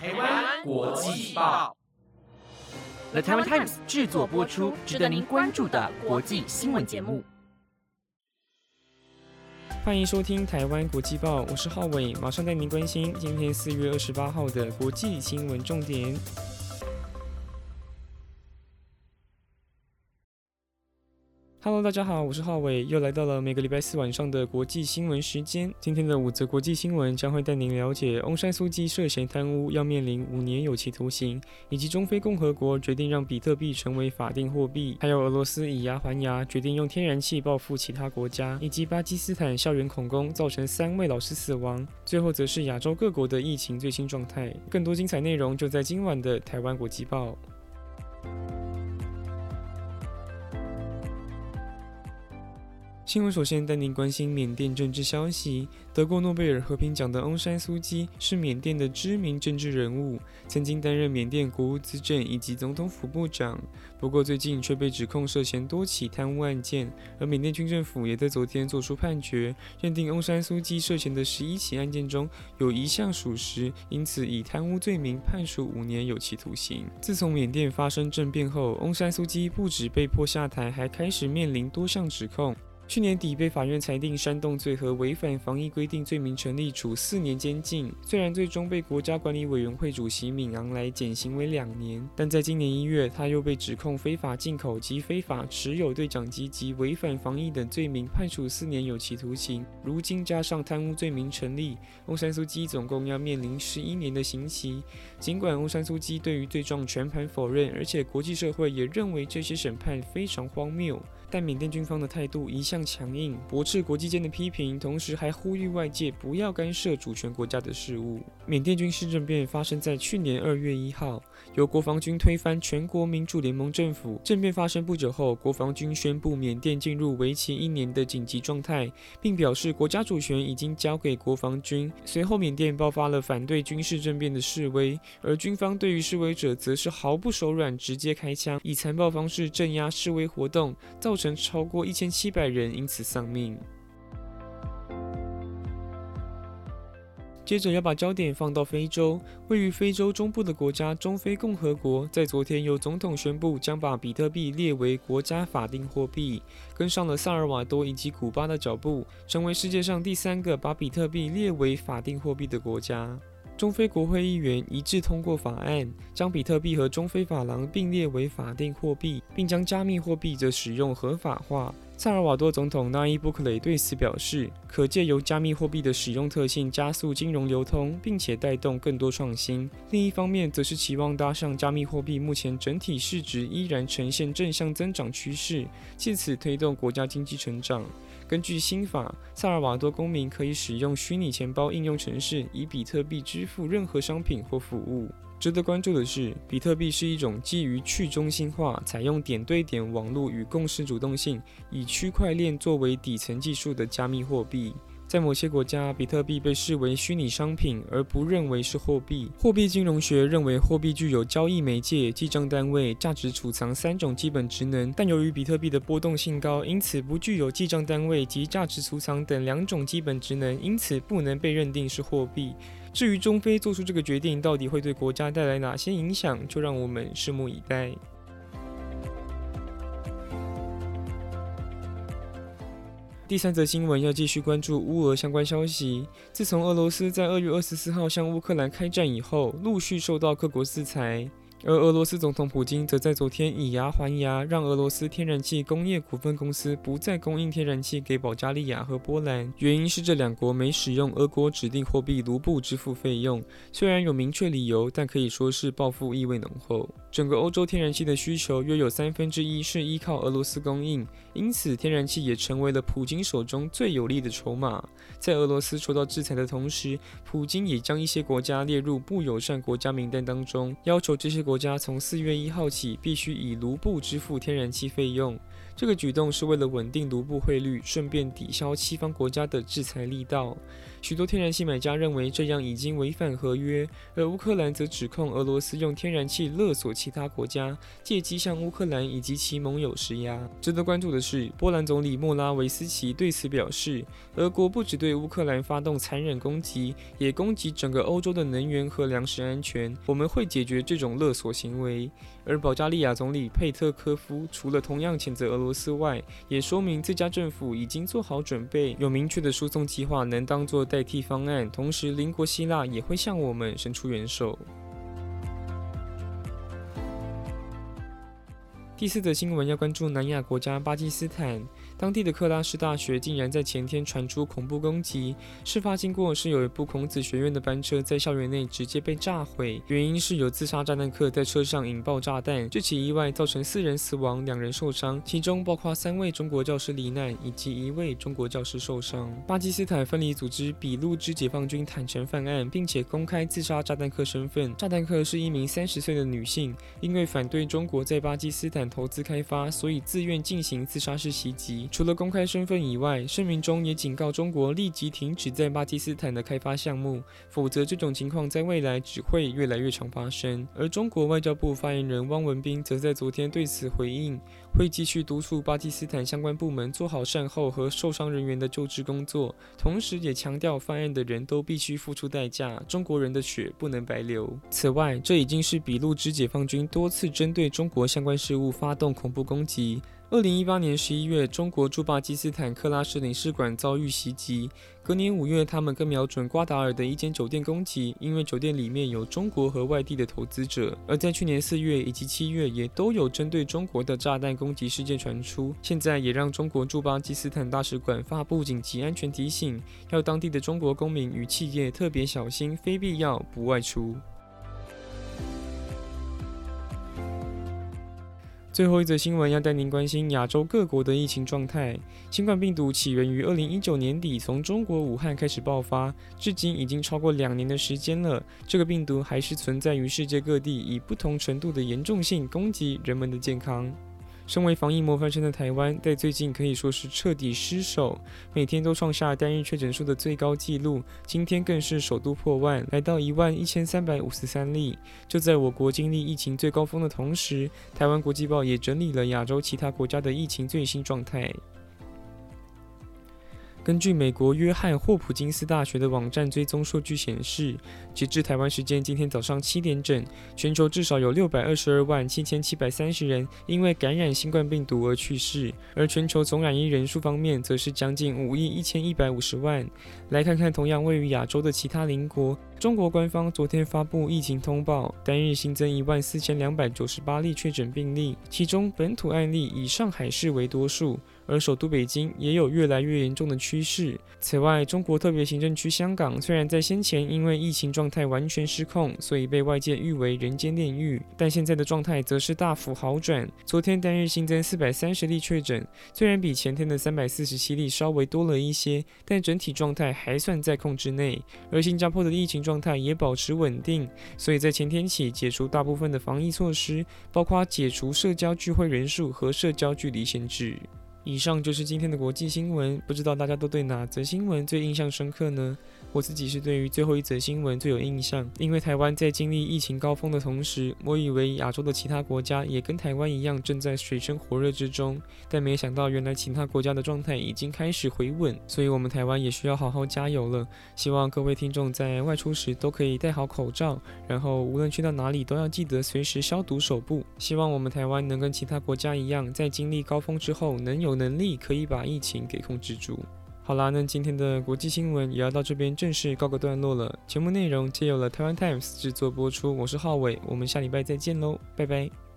台湾国际报，The Taiwan Times 制作播出，值得您关注的国际新闻节目。欢迎收听台湾国际报，我是浩伟，马上带您关心今天四月二十八号的国际新闻重点。Hello，大家好，我是浩伟，又来到了每个礼拜四晚上的国际新闻时间。今天的五则国际新闻将会带您了解：翁山苏基涉嫌贪污要面临五年有期徒刑，以及中非共和国决定让比特币成为法定货币；还有俄罗斯以牙还牙，决定用天然气报复其他国家；以及巴基斯坦校园恐攻造成三位老师死亡。最后则是亚洲各国的疫情最新状态。更多精彩内容就在今晚的台湾国际报。新闻首先带您关心缅甸政治消息。得过诺贝尔和平奖的翁山苏基是缅甸的知名政治人物，曾经担任缅甸国务资政以及总统府部长。不过最近却被指控涉嫌多起贪污案件，而缅甸军政府也在昨天作出判决，认定翁山苏基涉嫌的十一起案件中有一项属实，因此以贪污罪名判处五年有期徒刑。自从缅甸发生政变后，翁山苏基不止被迫下台，还开始面临多项指控。去年底被法院裁定煽动罪和违反防疫规定罪名成立，处四年监禁。虽然最终被国家管理委员会主席敏昂莱减刑为两年，但在今年一月，他又被指控非法进口及非法持有对讲机及违反防疫等罪名，判处四年有期徒刑。如今加上贪污罪名成立，翁山苏基总共要面临十一年的刑期。尽管翁山苏基对于罪状全盘否认，而且国际社会也认为这些审判非常荒谬。但缅甸军方的态度一向强硬，驳斥国际间的批评，同时还呼吁外界不要干涉主权国家的事务。缅甸军事政变发生在去年二月一号，由国防军推翻全国民主联盟政府。政变发生不久后，国防军宣布缅甸进入为期一年的紧急状态，并表示国家主权已经交给国防军。随后，缅甸爆发了反对军事政变的示威，而军方对于示威者则是毫不手软，直接开枪，以残暴方式镇压示威活动，造成超过一千七百人因此丧命。接着要把焦点放到非洲，位于非洲中部的国家中非共和国，在昨天由总统宣布将把比特币列为国家法定货币，跟上了萨尔瓦多以及古巴的脚步，成为世界上第三个把比特币列为法定货币的国家。中非国会议员一致通过法案，将比特币和中非法郎并列为法定货币，并将加密货币的使用合法化。萨尔瓦多总统纳伊布克雷对此表示，可借由加密货币的使用特性加速金融流通，并且带动更多创新。另一方面，则是期望搭上加密货币目前整体市值依然呈现正向增长趋势，借此推动国家经济成长。根据新法，萨尔瓦多公民可以使用虚拟钱包应用程式，以比特币支付任何商品或服务。值得关注的是，比特币是一种基于去中心化、采用点对点网络与共识主动性，以区块链作为底层技术的加密货币。在某些国家，比特币被视为虚拟商品，而不认为是货币。货币金融学认为，货币具有交易媒介、记账单位、价值储藏三种基本职能，但由于比特币的波动性高，因此不具有记账单位及价值储藏等两种基本职能，因此不能被认定是货币。至于中非做出这个决定，到底会对国家带来哪些影响，就让我们拭目以待。第三则新闻要继续关注乌俄相关消息。自从俄罗斯在二月二十四号向乌克兰开战以后，陆续受到各国制裁。而俄罗斯总统普京则在昨天以牙还牙，让俄罗斯天然气工业股份公司不再供应天然气给保加利亚和波兰，原因是这两国没使用俄国指定货币卢布支付费用。虽然有明确理由，但可以说是报复意味浓厚。整个欧洲天然气的需求约有三分之一是依靠俄罗斯供应，因此天然气也成为了普京手中最有力的筹码。在俄罗斯受到制裁的同时，普京也将一些国家列入不友善国家名单当中，要求这些国家从四月一号起必须以卢布支付天然气费用。这个举动是为了稳定卢布汇率，顺便抵消西方国家的制裁力道。许多天然气买家认为这样已经违反合约，而乌克兰则指控俄罗斯用天然气勒索其他国家，借机向乌克兰以及其盟友施压。值得关注的是，波兰总理莫拉维斯奇对此表示，俄国不只对乌克兰发动残忍攻击，也攻击整个欧洲的能源和粮食安全。我们会解决这种勒索行为。而保加利亚总理佩特科夫除了同样谴责俄罗斯外，也说明自家政府已经做好准备，有明确的输送计划，能当做代替方案。同时，邻国希腊也会向我们伸出援手。第四则新闻要关注南亚国家巴基斯坦。当地的克拉什大学竟然在前天传出恐怖攻击。事发经过是有一部孔子学院的班车在校园内直接被炸毁，原因是有自杀炸弹客在车上引爆炸弹。这起意外造成四人死亡，两人受伤，其中包括三位中国教师罹难以及一位中国教师受伤。巴基斯坦分离组织俾路支解放军坦诚犯案，并且公开自杀炸弹客身份。炸弹客是一名三十岁的女性，因为反对中国在巴基斯坦投资开发，所以自愿进行自杀式袭击。除了公开身份以外，声明中也警告中国立即停止在巴基斯坦的开发项目，否则这种情况在未来只会越来越常发生。而中国外交部发言人汪文斌则在昨天对此回应，会继续督促巴基斯坦相关部门做好善后和受伤人员的救治工作，同时也强调犯案的人都必须付出代价，中国人的血不能白流。此外，这已经是俾路支解放军多次针对中国相关事务发动恐怖攻击。二零一八年十一月，中国驻巴基斯坦克拉什领事馆遭遇袭击。隔年五月，他们更瞄准瓜达尔的一间酒店攻击，因为酒店里面有中国和外地的投资者。而在去年四月以及七月，也都有针对中国的炸弹攻击事件传出。现在也让中国驻巴基斯坦大使馆发布紧急安全提醒，要当地的中国公民与企业特别小心，非必要不外出。最后一则新闻要带您关心亚洲各国的疫情状态。新冠病毒起源于二零一九年底，从中国武汉开始爆发，至今已经超过两年的时间了。这个病毒还是存在于世界各地，以不同程度的严重性攻击人们的健康。身为防疫模范生的台湾，在最近可以说是彻底失守，每天都创下单日确诊数的最高纪录，今天更是首度破万，来到一万一千三百五十三例。就在我国经历疫情最高峰的同时，台湾国际报也整理了亚洲其他国家的疫情最新状态。根据美国约翰霍普金斯大学的网站追踪数据显示，截至台湾时间今天早上七点整，全球至少有六百二十二万七千七百三十人因为感染新冠病毒而去世，而全球总染疫人数方面，则是将近五亿一千一百五十万。来看看同样位于亚洲的其他邻国。中国官方昨天发布疫情通报，单日新增一万四千两百九十八例确诊病例，其中本土案例以上海市为多数，而首都北京也有越来越严重的趋势。此外，中国特别行政区香港虽然在先前因为疫情状态完全失控，所以被外界誉为人间炼狱，但现在的状态则是大幅好转。昨天单日新增四百三十例确诊，虽然比前天的三百四十七例稍微多了一些，但整体状态还算在控制内。而新加坡的疫情。状态也保持稳定，所以在前天起解除大部分的防疫措施，包括解除社交聚会人数和社交距离限制。以上就是今天的国际新闻，不知道大家都对哪则新闻最印象深刻呢？我自己是对于最后一则新闻最有印象，因为台湾在经历疫情高峰的同时，我以为亚洲的其他国家也跟台湾一样正在水深火热之中，但没想到原来其他国家的状态已经开始回稳，所以我们台湾也需要好好加油了。希望各位听众在外出时都可以戴好口罩，然后无论去到哪里都要记得随时消毒手部。希望我们台湾能跟其他国家一样，在经历高峰之后，能有能力可以把疫情给控制住。好啦，那今天的国际新闻也要到这边正式告个段落了。节目内容皆由了台湾 Times 制作播出，我是浩伟，我们下礼拜再见喽，拜拜。